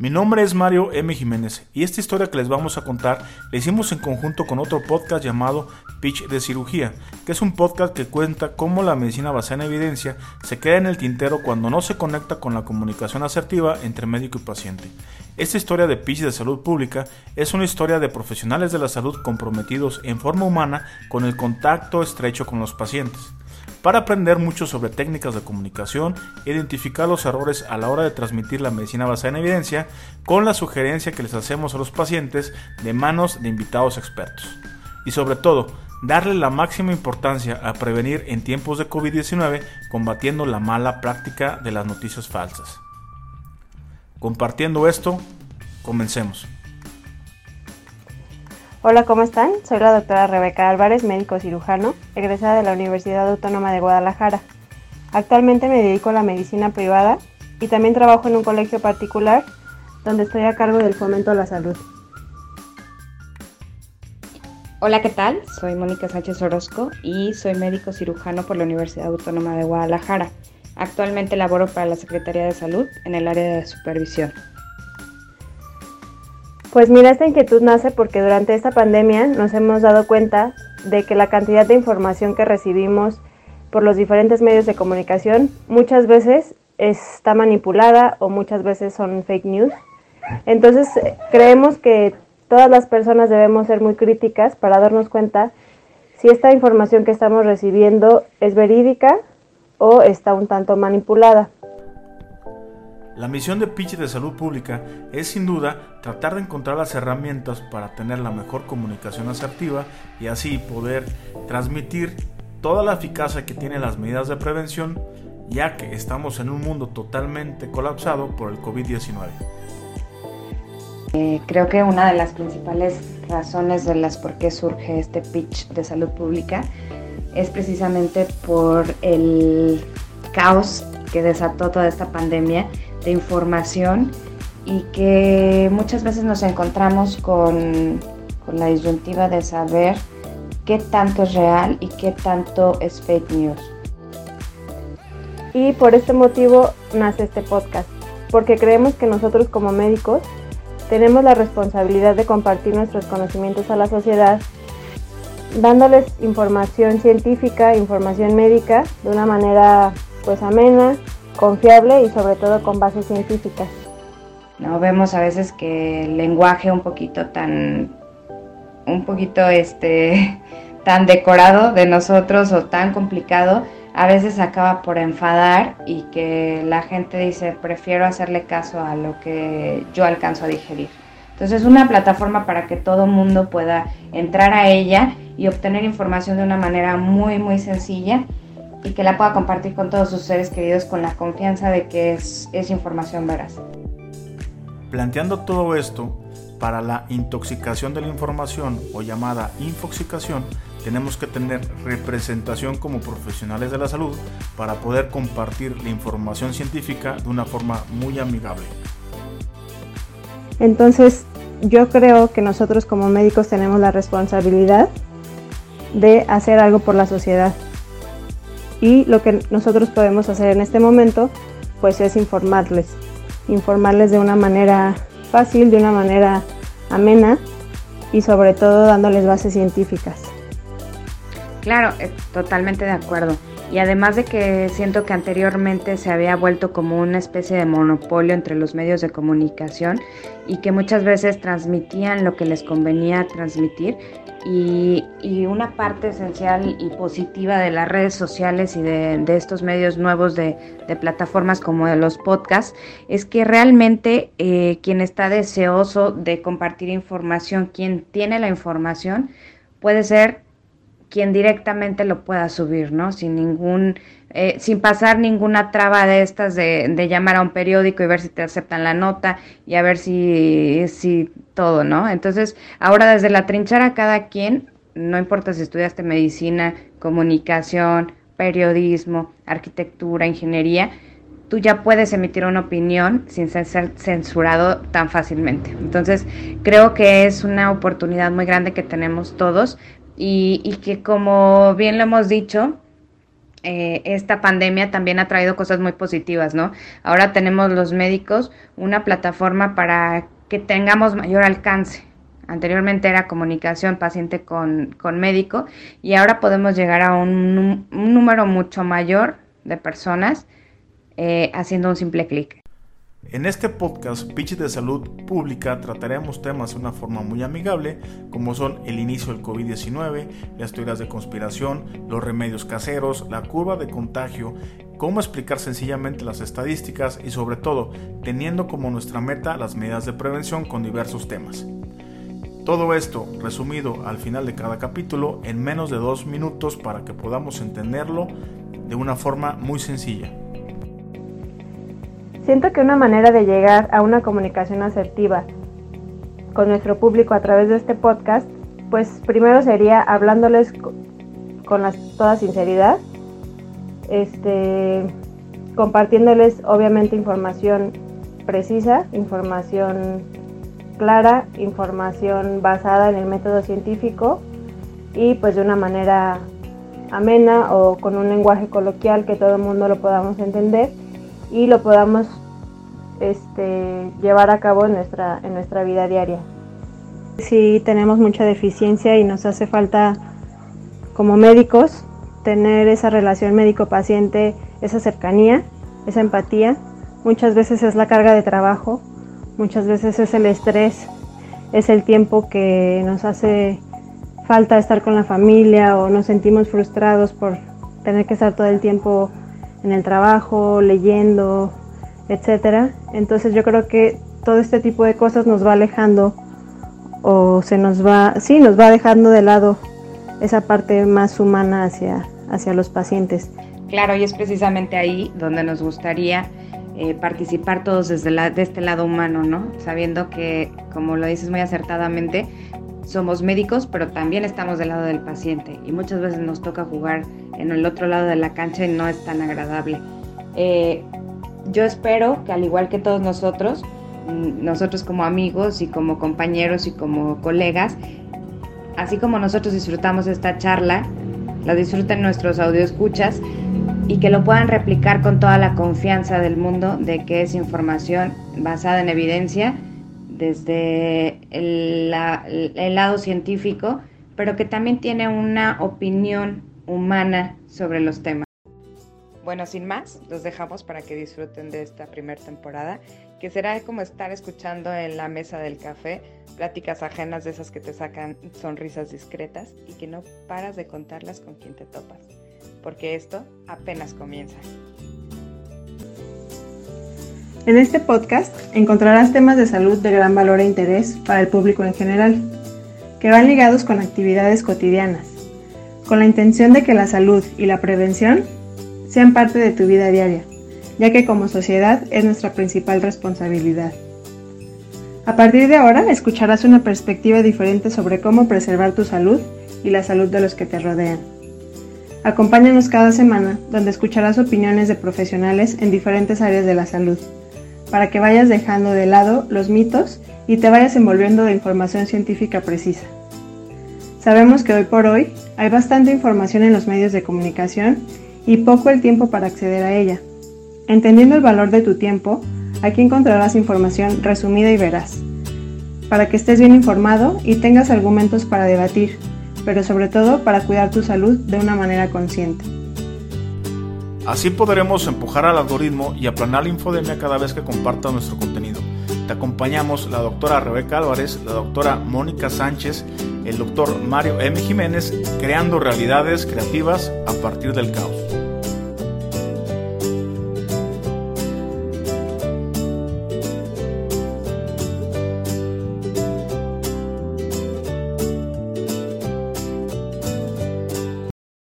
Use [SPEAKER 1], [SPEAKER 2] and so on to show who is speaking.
[SPEAKER 1] Mi nombre es Mario M. Jiménez y esta historia que les vamos a contar la hicimos en conjunto con otro podcast llamado Pitch de Cirugía, que es un podcast que cuenta cómo la medicina basada en evidencia se queda en el tintero cuando no se conecta con la comunicación asertiva entre médico y paciente. Esta historia de Pitch de Salud Pública es una historia de profesionales de la salud comprometidos en forma humana con el contacto estrecho con los pacientes para aprender mucho sobre técnicas de comunicación, identificar los errores a la hora de transmitir la medicina basada en evidencia, con la sugerencia que les hacemos a los pacientes de manos de invitados expertos. Y sobre todo, darle la máxima importancia a prevenir en tiempos de COVID-19 combatiendo la mala práctica de las noticias falsas. Compartiendo esto, comencemos.
[SPEAKER 2] Hola, ¿cómo están? Soy la doctora Rebeca Álvarez, médico cirujano, egresada de la Universidad Autónoma de Guadalajara. Actualmente me dedico a la medicina privada y también trabajo en un colegio particular donde estoy a cargo del fomento a la salud.
[SPEAKER 3] Hola, ¿qué tal? Soy Mónica Sánchez Orozco y soy médico cirujano por la Universidad Autónoma de Guadalajara. Actualmente laboro para la Secretaría de Salud en el área de supervisión.
[SPEAKER 2] Pues mira, esta inquietud nace porque durante esta pandemia nos hemos dado cuenta de que la cantidad de información que recibimos por los diferentes medios de comunicación muchas veces está manipulada o muchas veces son fake news. Entonces creemos que todas las personas debemos ser muy críticas para darnos cuenta si esta información que estamos recibiendo es verídica o está un tanto manipulada.
[SPEAKER 1] La misión de Pitch de Salud Pública es sin duda tratar de encontrar las herramientas para tener la mejor comunicación asertiva y así poder transmitir toda la eficacia que tienen las medidas de prevención, ya que estamos en un mundo totalmente colapsado por el COVID-19.
[SPEAKER 3] Eh, creo que una de las principales razones de las por qué surge este pitch de salud pública es precisamente por el caos que desató toda esta pandemia de información y que muchas veces nos encontramos con, la disyuntiva de saber qué tanto es real y qué tanto es fake news.
[SPEAKER 2] Y por este motivo nace este podcast, porque creemos que nosotros como médicos tenemos la responsabilidad de compartir nuestros conocimientos a la sociedad, dándoles información científica, información médica de una manera pues amena, confiable y sobre todo con bases científicas.
[SPEAKER 3] No vemos a veces que el lenguaje un poquito tan un poquito este tan decorado de nosotros o tan complicado a veces acaba por enfadar y que la gente dice prefiero hacerle caso a lo que yo alcanzo a digerir. Entonces es una plataforma para que todo mundo pueda entrar a ella y obtener información de una manera muy muy sencilla y que la pueda compartir con todos sus seres queridos con la confianza de que es, es información veraz.
[SPEAKER 1] Planteando todo esto, para la intoxicación de la información o llamada infoxicación, tenemos que tener representación como profesionales de la salud para poder compartir la información científica de una forma muy amigable.
[SPEAKER 2] Entonces, yo creo que nosotros como médicos tenemos la responsabilidad de hacer algo por la sociedad y lo que nosotros podemos hacer en este momento pues es informarles, informarles de una manera fácil, de una manera amena y sobre todo dándoles bases científicas.
[SPEAKER 3] Claro, eh, totalmente de acuerdo. Y además de que siento que anteriormente se había vuelto como una especie de monopolio entre los medios de comunicación y que muchas veces transmitían lo que les convenía transmitir, y, una parte esencial y positiva de las redes sociales y de, estos medios nuevos de, plataformas como de los podcasts es que realmente eh, quien está deseoso de compartir información, quien tiene la información, puede ser quien directamente lo pueda subir, ¿no? Sin ningún, eh, sin pasar ninguna traba de estas de, de, llamar a un periódico y ver si te aceptan la nota y a ver si, si todo, ¿no? Entonces, ahora desde la trinchera cada quien, no importa si estudiaste medicina, comunicación, periodismo, arquitectura, ingeniería, tú ya puedes emitir una opinión sin ser censurado tan fácilmente. Entonces, creo que es una oportunidad muy grande que tenemos todos y, que como bien lo hemos dicho, eh, esta pandemia también ha traído cosas muy positivas, ¿no? Ahora tenemos los médicos una plataforma para que tengamos mayor alcance. Anteriormente era comunicación paciente con, médico y ahora podemos llegar a un, número mucho mayor de personas eh, haciendo un simple clic.
[SPEAKER 1] En este podcast Pitch de Salud Pública trataremos temas de una forma muy amigable, como son el inicio del COVID-19, las teorías de conspiración, los remedios caseros, la curva de contagio, cómo explicar sencillamente las estadísticas y sobre todo teniendo como nuestra meta las medidas de prevención con diversos temas. Todo esto resumido al final de cada capítulo en menos de dos minutos para que podamos entenderlo de una forma muy sencilla.
[SPEAKER 2] Siento que una manera de llegar a una comunicación asertiva con nuestro público a través de este podcast, pues primero sería hablándoles con toda sinceridad, este, compartiéndoles obviamente información precisa, información clara, información basada en el método científico y pues de una manera amena o con un lenguaje coloquial que todo el mundo lo podamos entender y lo podamos este, llevar a cabo en nuestra, en nuestra vida diaria. Si tenemos mucha deficiencia y nos hace falta como médicos tener esa relación médico-paciente, esa cercanía, esa empatía. Muchas veces es la carga de trabajo, muchas veces es el estrés, es el tiempo que nos hace falta estar con la familia o nos sentimos frustrados por tener que estar todo el tiempo en el trabajo, leyendo, etcétera. Entonces yo creo que todo este tipo de cosas nos va alejando o se nos va, sí, nos va dejando de lado esa parte más humana hacia, hacia los pacientes.
[SPEAKER 3] Claro, y es precisamente ahí donde nos gustaría eh, participar todos desde la, de este lado humano, ¿no? Sabiendo que, como lo dices muy acertadamente, somos médicos, pero también estamos del lado del paciente y muchas veces nos toca jugar en el otro lado de la cancha y no es tan agradable. Eh, yo espero que al igual que todos nosotros, mm, nosotros como amigos y como compañeros y como colegas, así como nosotros disfrutamos esta charla, la disfruten nuestros escuchas y que lo puedan replicar con toda la confianza del mundo de que es información basada en evidencia desde el, lado científico, pero que también tiene una opinión humana sobre los temas. Bueno, sin más, los dejamos para que disfruten de esta primera temporada, que será como estar escuchando en la mesa del café pláticas ajenas de esas que te sacan sonrisas discretas y que no paras de contarlas con quien te topas, porque esto apenas comienza.
[SPEAKER 2] En este podcast encontrarás temas de salud de gran valor e interés para el público en general, que van ligados con actividades cotidianas, con la intención de que la salud y la prevención sean parte de tu vida diaria, ya que como sociedad es nuestra principal responsabilidad. A partir de ahora escucharás una perspectiva diferente sobre cómo preservar tu salud y la salud de los que te rodean. Acompáñanos cada semana, donde escucharás opiniones de profesionales en diferentes áreas de la salud, para que vayas dejando de lado los mitos y te vayas envolviendo de información científica precisa. Sabemos que hoy por hoy hay bastante información en los medios de comunicación y poco el tiempo para acceder a ella. Entendiendo el valor de tu tiempo, aquí encontrarás información resumida y veraz, para que estés bien informado y tengas argumentos para debatir, pero sobre todo para cuidar tu salud de una manera consciente.
[SPEAKER 1] Así podremos empujar al algoritmo y aplanar la infodemia cada vez que comparta nuestro contenido. Te acompañamos la doctora Rebeca Álvarez, la doctora Mónica Sánchez, el doctor Mario M. Jiménez, creando realidades creativas a partir del caos.